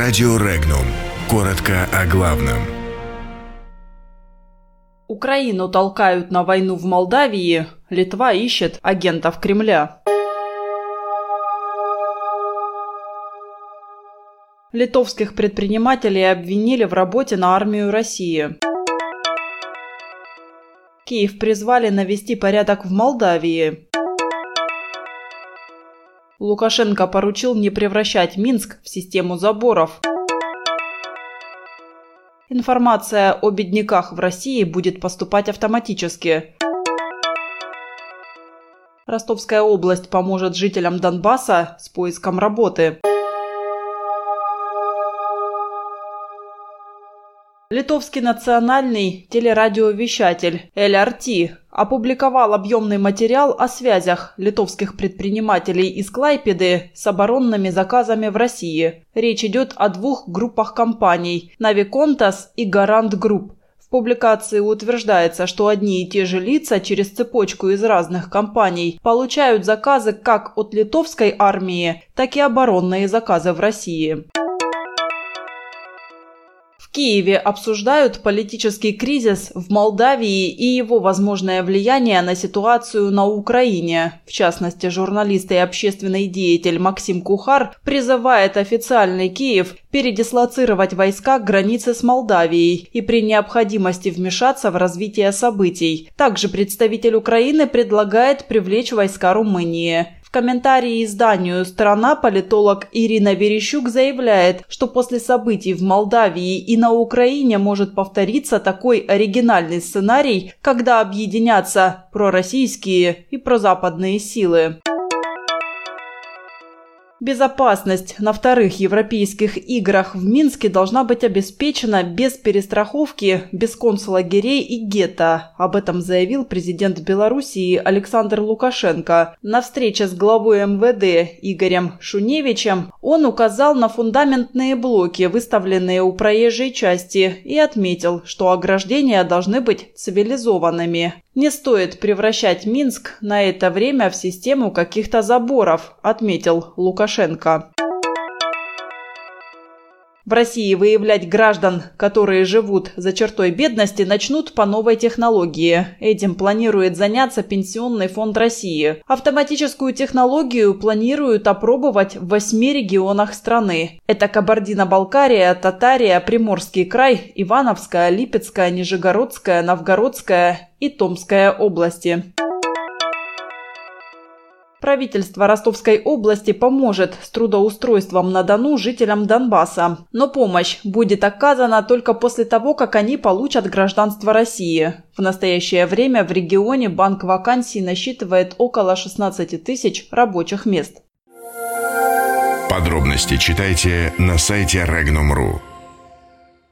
Радио Регнум. Коротко о главном. Украину толкают на войну в Молдавии. Литва ищет агентов Кремля. Литовских предпринимателей обвинили в работе на армию России. Киев призвали навести порядок в Молдавии. Лукашенко поручил не превращать Минск в систему заборов. Информация о бедняках в России будет поступать автоматически. Ростовская область поможет жителям Донбасса с поиском работы. Литовский национальный телерадиовещатель LRT опубликовал объемный материал о связях литовских предпринимателей из Клайпеды с оборонными заказами в России. Речь идет о двух группах компаний – Navicontas и Garant Group. В публикации утверждается, что одни и те же лица через цепочку из разных компаний получают заказы как от литовской армии, так и оборонные заказы в России. В Киеве обсуждают политический кризис в Молдавии и его возможное влияние на ситуацию на Украине. В частности, журналист и общественный деятель Максим Кухар призывает официальный Киев передислоцировать войска к границе с Молдавией и при необходимости вмешаться в развитие событий. Также представитель Украины предлагает привлечь войска Румынии. В комментарии изданию «Страна» политолог Ирина Верещук заявляет, что после событий в Молдавии и на Украине может повториться такой оригинальный сценарий, когда объединятся пророссийские и прозападные силы. Безопасность на вторых европейских играх в Минске должна быть обеспечена без перестраховки, без концлагерей и гетто. Об этом заявил президент Белоруссии Александр Лукашенко. На встрече с главой МВД Игорем Шуневичем он указал на фундаментные блоки, выставленные у проезжей части, и отметил, что ограждения должны быть цивилизованными. Не стоит превращать Минск на это время в систему каких-то заборов, отметил Лукашенко. В России выявлять граждан, которые живут за чертой бедности, начнут по новой технологии. Этим планирует заняться Пенсионный фонд России. Автоматическую технологию планируют опробовать в восьми регионах страны. Это Кабардино-Балкария, Татария, Приморский край, Ивановская, Липецкая, Нижегородская, Новгородская и Томская области. Правительство Ростовской области поможет с трудоустройством на Дону жителям Донбасса. Но помощь будет оказана только после того, как они получат гражданство России. В настоящее время в регионе банк вакансий насчитывает около 16 тысяч рабочих мест. Подробности читайте на сайте Regnum.ru.